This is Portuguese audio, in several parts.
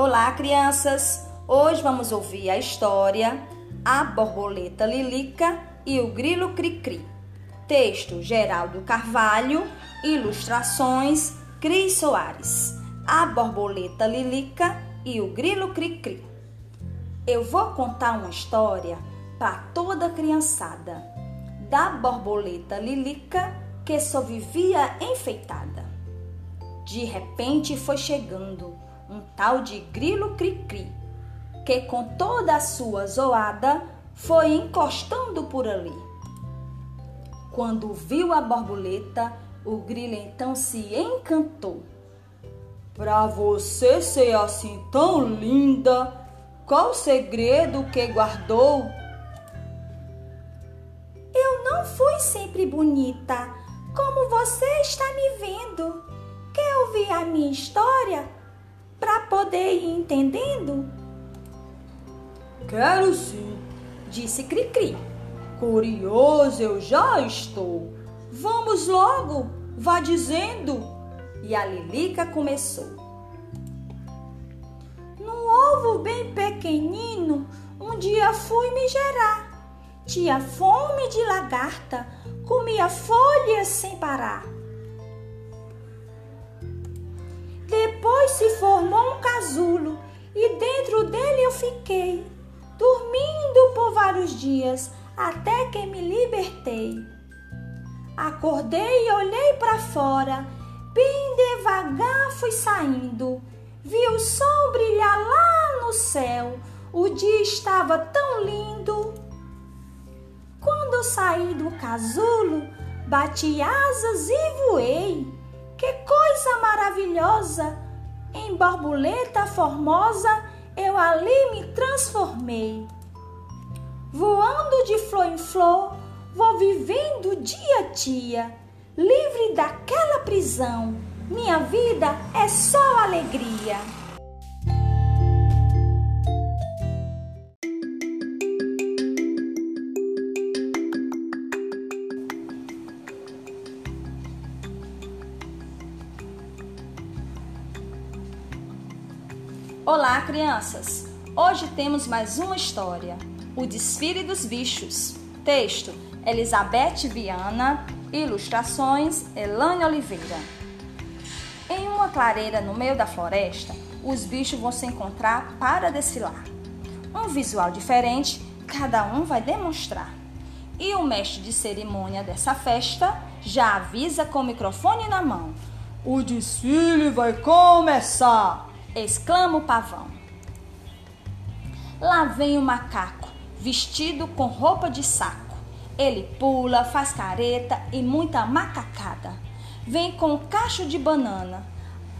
Olá, crianças! Hoje vamos ouvir a história A Borboleta Lilica e o Grilo Cri-Cri. Texto Geraldo Carvalho, ilustrações Cris Soares. A Borboleta Lilica e o Grilo Cri-Cri. Eu vou contar uma história para toda criançada da borboleta Lilica que só vivia enfeitada. De repente foi chegando um tal de grilo cri-cri, que com toda a sua zoada foi encostando por ali. Quando viu a borboleta, o grilo então se encantou. Pra você ser assim tão linda, qual o segredo que guardou? Eu não fui sempre bonita, como você está me vendo. Quer ouvir a minha história? Para poder ir entendendo? Quero sim, disse Cricri. Curioso eu já estou. Vamos logo, vá dizendo. E a Lilica começou. Num ovo bem pequenino, um dia fui me gerar. Tinha fome de lagarta, comia folhas sem parar. Casulo e dentro dele eu fiquei, dormindo por vários dias até que me libertei. Acordei e olhei para fora, bem devagar fui saindo. Vi o sol brilhar lá no céu, o dia estava tão lindo. Quando saí do casulo, bati asas e voei. Que coisa maravilhosa! Em borboleta formosa eu ali me transformei. Voando de flor em flor, vou vivendo dia a dia, livre daquela prisão. Minha vida é só alegria. Olá, crianças! Hoje temos mais uma história: O Desfile dos Bichos. Texto: Elizabeth Viana. Ilustrações: Elane Oliveira. Em uma clareira no meio da floresta, os bichos vão se encontrar para desfilar. Um visual diferente, cada um vai demonstrar. E o mestre de cerimônia dessa festa já avisa com o microfone na mão: O desfile vai começar! Exclama o pavão. Lá vem o macaco, vestido com roupa de saco. Ele pula, faz careta e muita macacada. Vem com um cacho de banana.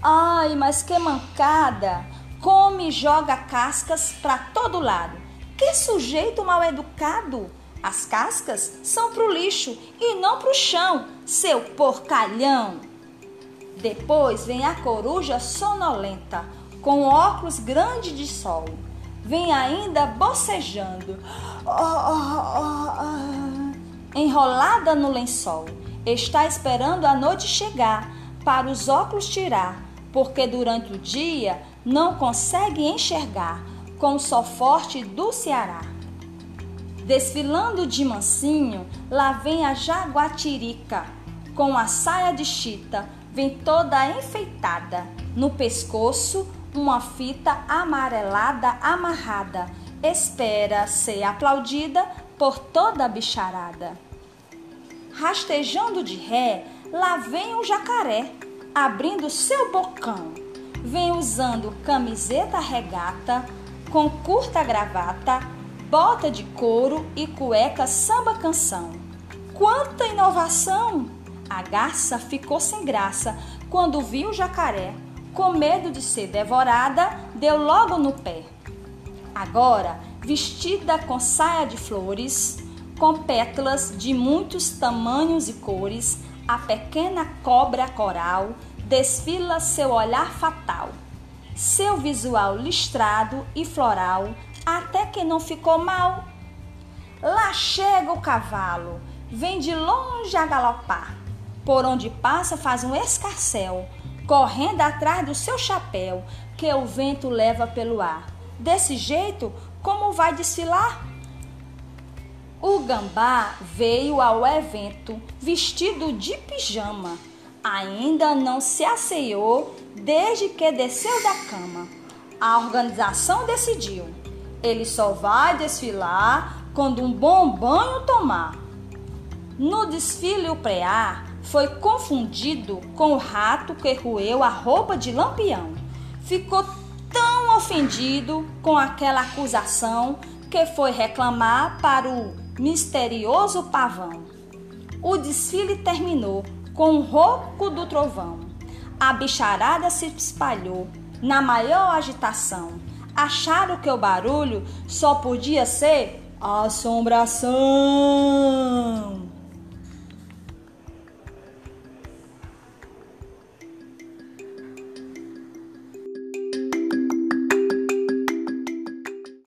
Ai, mas que mancada! Come e joga cascas para todo lado. Que sujeito mal educado! As cascas são pro lixo e não pro chão, seu porcalhão. Depois vem a coruja sonolenta, com óculos grande de sol. Vem ainda bocejando, enrolada no lençol. Está esperando a noite chegar para os óculos tirar, porque durante o dia não consegue enxergar com o sol forte do Ceará. Desfilando de mansinho, lá vem a jaguatirica, com a saia de chita, vem toda enfeitada, no pescoço uma fita amarelada amarrada, espera ser aplaudida por toda a bicharada. Rastejando de ré, lá vem o jacaré, abrindo seu bocão. Vem usando camiseta regata, com curta gravata, bota de couro e cueca samba canção. Quanta inovação! A garça ficou sem graça quando viu o jacaré com medo de ser devorada, deu logo no pé. Agora, vestida com saia de flores, com pétalas de muitos tamanhos e cores, a pequena cobra coral desfila seu olhar fatal, seu visual listrado e floral, até que não ficou mal. Lá chega o cavalo, vem de longe a galopar, por onde passa faz um escarcel, correndo atrás do seu chapéu, que o vento leva pelo ar. Desse jeito, como vai desfilar? O gambá veio ao evento vestido de pijama. Ainda não se asseou desde que desceu da cama. A organização decidiu: ele só vai desfilar quando um bom banho tomar. No desfile, o preá foi confundido com o rato que roeu a roupa de lampião. Ficou tão ofendido com aquela acusação que foi reclamar para o misterioso pavão. O desfile terminou com o ronco do trovão. A bicharada se espalhou na maior agitação. Acharam que o barulho só podia ser assombração.